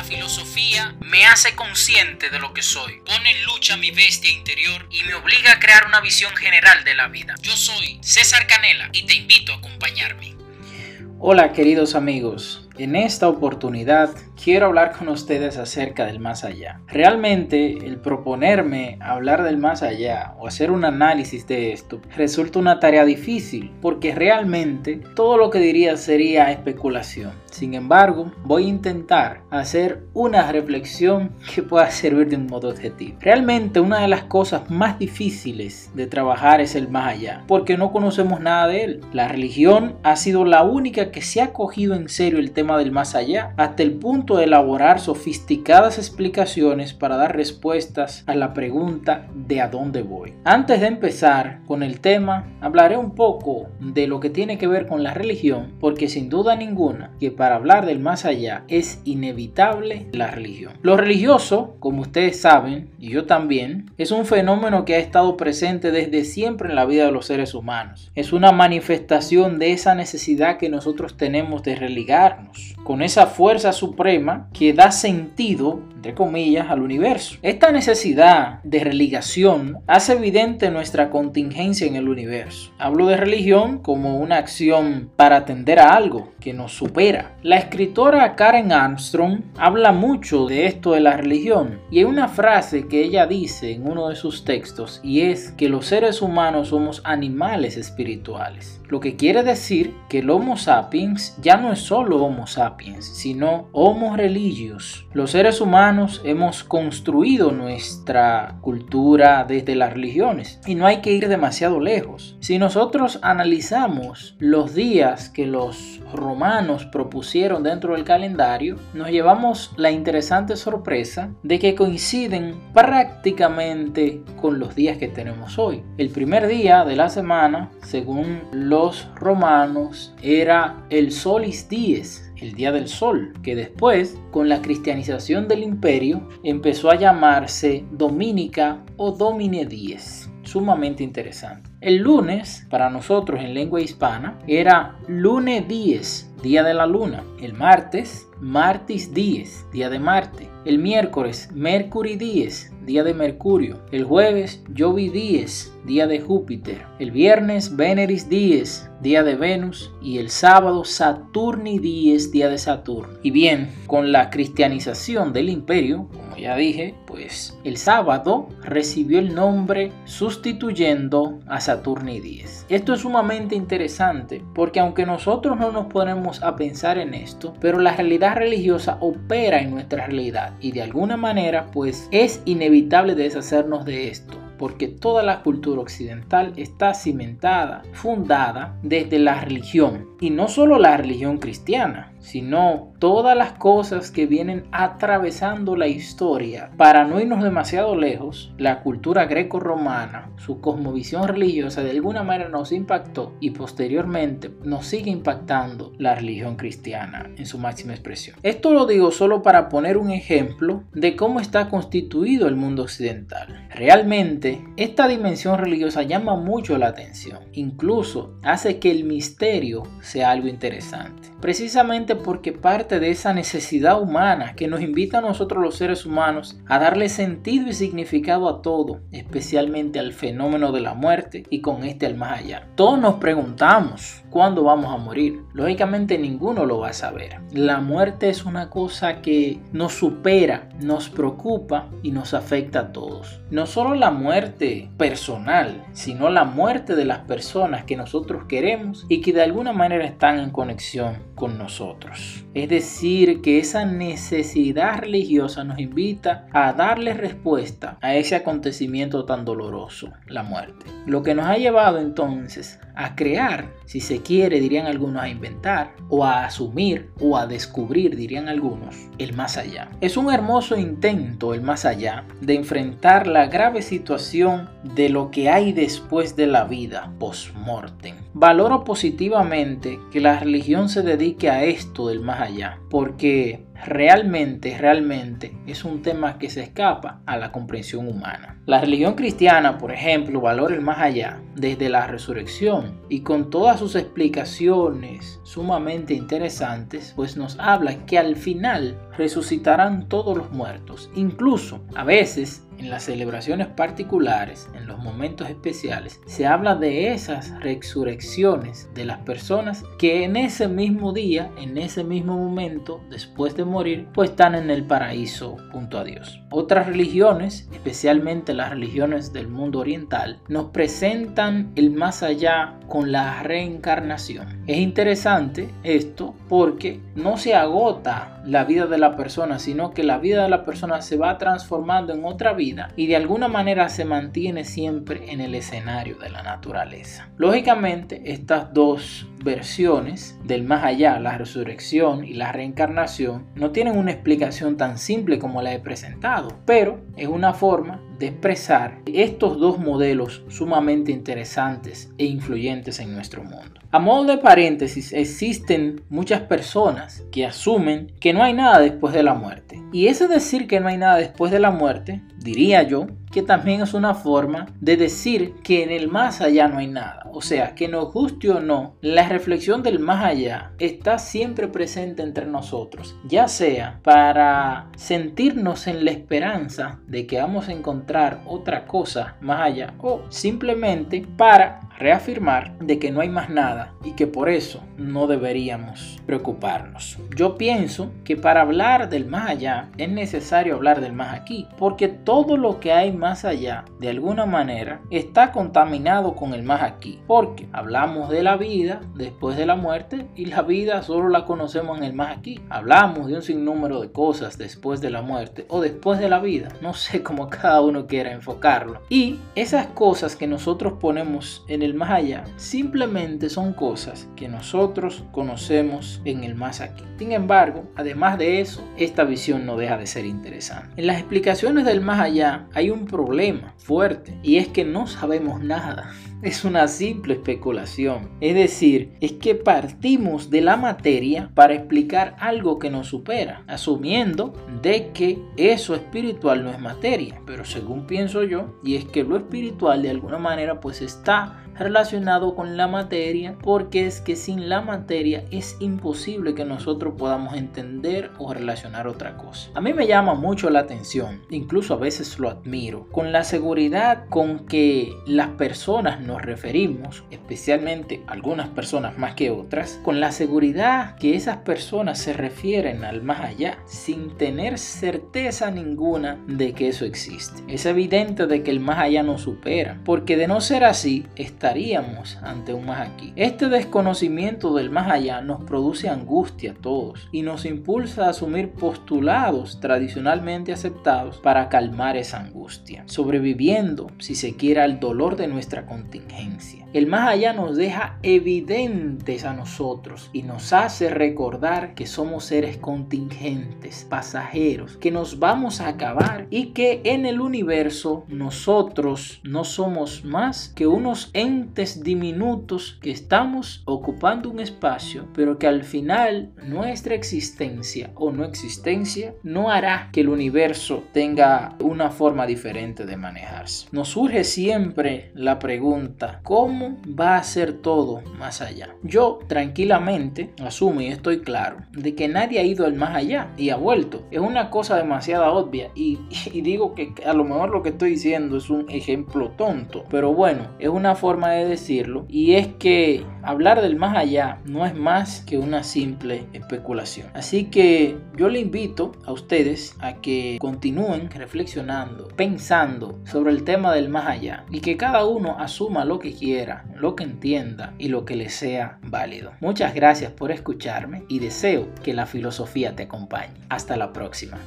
la filosofía me hace consciente de lo que soy, pone en lucha mi bestia interior y me obliga a crear una visión general de la vida. Yo soy César Canela y te invito a acompañarme. Hola queridos amigos, en esta oportunidad quiero hablar con ustedes acerca del más allá. Realmente el proponerme hablar del más allá o hacer un análisis de esto resulta una tarea difícil porque realmente todo lo que diría sería especulación. Sin embargo, voy a intentar hacer una reflexión que pueda servir de un modo objetivo. Realmente una de las cosas más difíciles de trabajar es el más allá porque no conocemos nada de él. La religión ha sido la única que se ha cogido en serio el tema del más allá hasta el punto de elaborar sofisticadas explicaciones para dar respuestas a la pregunta de a dónde voy. Antes de empezar con el tema, hablaré un poco de lo que tiene que ver con la religión, porque sin duda ninguna que para hablar del más allá es inevitable la religión. Lo religioso, como ustedes saben, y yo también, es un fenómeno que ha estado presente desde siempre en la vida de los seres humanos. Es una manifestación de esa necesidad que nosotros tenemos de religarnos con esa fuerza suprema que da sentido, entre comillas, al universo. Esta necesidad de religación hace evidente nuestra contingencia en el universo. Hablo de religión como una acción para atender a algo que nos supera. La escritora Karen Armstrong habla mucho de esto de la religión y hay una frase que ella dice en uno de sus textos y es que los seres humanos somos animales espirituales. Lo que quiere decir que el Homo sapiens ya no es solo Homo sapiens, sino Homo religios. Los seres humanos hemos construido nuestra cultura desde las religiones y no hay que ir demasiado lejos. Si nosotros analizamos los días que los romanos propusieron dentro del calendario, nos llevamos la interesante sorpresa de que coinciden prácticamente con los días que tenemos hoy. El primer día de la semana, según los romanos, era el solis dies, el Día del Sol, que después, con la cristianización del imperio, empezó a llamarse Dominica o Domine Dies. Sumamente interesante. El lunes, para nosotros en lengua hispana, era Lune Dies, Día de la Luna. El martes, Martis Dies, Día de Marte. El miércoles, Mercury Dies, Día de Mercurio. El jueves, Jovi Dies, Día de Júpiter. El viernes, Veneris Dies, día de Venus, y el sábado Saturni Dies, día de Saturno. Y bien, con la cristianización del imperio, como ya dije, pues el sábado recibió el nombre sustituyendo a Saturni Dies. Esto es sumamente interesante porque aunque nosotros no nos ponemos a pensar en esto, pero la realidad religiosa opera en nuestra realidad y de alguna manera pues es inevitable deshacernos de esto porque toda la cultura occidental está cimentada, fundada desde la religión. Y no solo la religión cristiana, sino todas las cosas que vienen atravesando la historia. Para no irnos demasiado lejos, la cultura greco-romana, su cosmovisión religiosa de alguna manera nos impactó y posteriormente nos sigue impactando la religión cristiana en su máxima expresión. Esto lo digo solo para poner un ejemplo de cómo está constituido el mundo occidental. Realmente, esta dimensión religiosa llama mucho la atención, incluso hace que el misterio sea algo interesante. Precisamente porque parte de esa necesidad humana que nos invita a nosotros los seres humanos a darle sentido y significado a todo, especialmente al fenómeno de la muerte y con este al más allá. Todos nos preguntamos cuándo vamos a morir. Lógicamente ninguno lo va a saber. La muerte es una cosa que nos supera, nos preocupa y nos afecta a todos. No solo la muerte personal, sino la muerte de las personas que nosotros queremos y que de alguna manera están en conexión con nosotros. Es decir, que esa necesidad religiosa nos invita a darle respuesta a ese acontecimiento tan doloroso, la muerte. Lo que nos ha llevado entonces a crear, si se quiere, dirían algunos, a inventar, o a asumir, o a descubrir, dirían algunos, el más allá. Es un hermoso intento, el más allá, de enfrentar la grave situación de lo que hay después de la vida, post-mortem. Valoro positivamente que la religión se dedique a esto del más allá, porque realmente, realmente es un tema que se escapa a la comprensión humana. La religión cristiana, por ejemplo, valora el más allá desde la resurrección y con todas sus explicaciones sumamente interesantes, pues nos habla que al final resucitarán todos los muertos. Incluso a veces en las celebraciones particulares, en los momentos especiales, se habla de esas resurrecciones de las personas que en ese mismo día, en ese mismo momento, después de morir, pues están en el paraíso junto a Dios. Otras religiones, especialmente las religiones del mundo oriental, nos presentan el más allá con la reencarnación. Es interesante esto porque no se agota la vida de la persona, sino que la vida de la persona se va transformando en otra vida y de alguna manera se mantiene siempre en el escenario de la naturaleza. Lógicamente, estas dos versiones del más allá, la resurrección y la reencarnación, no tienen una explicación tan simple como la he presentado, pero es una forma de expresar estos dos modelos sumamente interesantes e influyentes en nuestro mundo. A modo de paréntesis, existen muchas personas que asumen que no hay nada después de la muerte. Y ese decir que no hay nada después de la muerte, diría yo, que también es una forma de decir que en el más allá no hay nada. O sea, que nos guste o no, la reflexión del más allá está siempre presente entre nosotros, ya sea para sentirnos en la esperanza de que vamos a encontrar otra cosa más allá o simplemente para reafirmar de que no hay más nada y que por eso no deberíamos preocuparnos. Yo pienso que para hablar del más allá es necesario hablar del más aquí, porque todo lo que hay más allá de alguna manera está contaminado con el más aquí, porque hablamos de la vida después de la muerte y la vida solo la conocemos en el más aquí. Hablamos de un sinnúmero de cosas después de la muerte o después de la vida, no sé cómo cada uno quiera enfocarlo. Y esas cosas que nosotros ponemos en el más allá simplemente son cosas que nosotros conocemos en el más aquí. Sin embargo, además de eso, esta visión no deja de ser interesante. En las explicaciones del más allá hay un problema fuerte y es que no sabemos nada es una simple especulación. Es decir, es que partimos de la materia para explicar algo que nos supera, asumiendo de que eso espiritual no es materia. Pero según pienso yo, y es que lo espiritual de alguna manera pues está relacionado con la materia porque es que sin la materia es imposible que nosotros podamos entender o relacionar otra cosa. A mí me llama mucho la atención, incluso a veces lo admiro, con la seguridad con que las personas nos referimos, especialmente algunas personas más que otras, con la seguridad que esas personas se refieren al más allá sin tener certeza ninguna de que eso existe. Es evidente de que el más allá nos supera, porque de no ser así, estaríamos ante un más aquí. Este desconocimiento del más allá nos produce angustia a todos y nos impulsa a asumir postulados tradicionalmente aceptados para calmar esa angustia, sobreviviendo, si se quiere, al dolor de nuestra contingencia. El más allá nos deja evidentes a nosotros y nos hace recordar que somos seres contingentes, pasajeros, que nos vamos a acabar y que en el universo nosotros no somos más que unos entes diminutos que estamos ocupando un espacio, pero que al final nuestra existencia o no existencia no hará que el universo tenga una forma diferente de manejarse. Nos surge siempre la pregunta, ¿cómo va a ser todo más allá? Yo tranquilamente asumo y estoy claro de que nadie ha ido al más allá y ha vuelto. Es una cosa demasiado obvia y, y digo que a lo mejor lo que estoy diciendo es un ejemplo tonto, pero bueno, es una forma de decirlo y es que hablar del más allá no es más que una simple especulación. Así que yo le invito a ustedes a que continúen reflexionando, pensando sobre el tema del más allá y que cada uno asuma lo que quiera lo que entienda y lo que le sea válido. Muchas gracias por escucharme y deseo que la filosofía te acompañe. Hasta la próxima.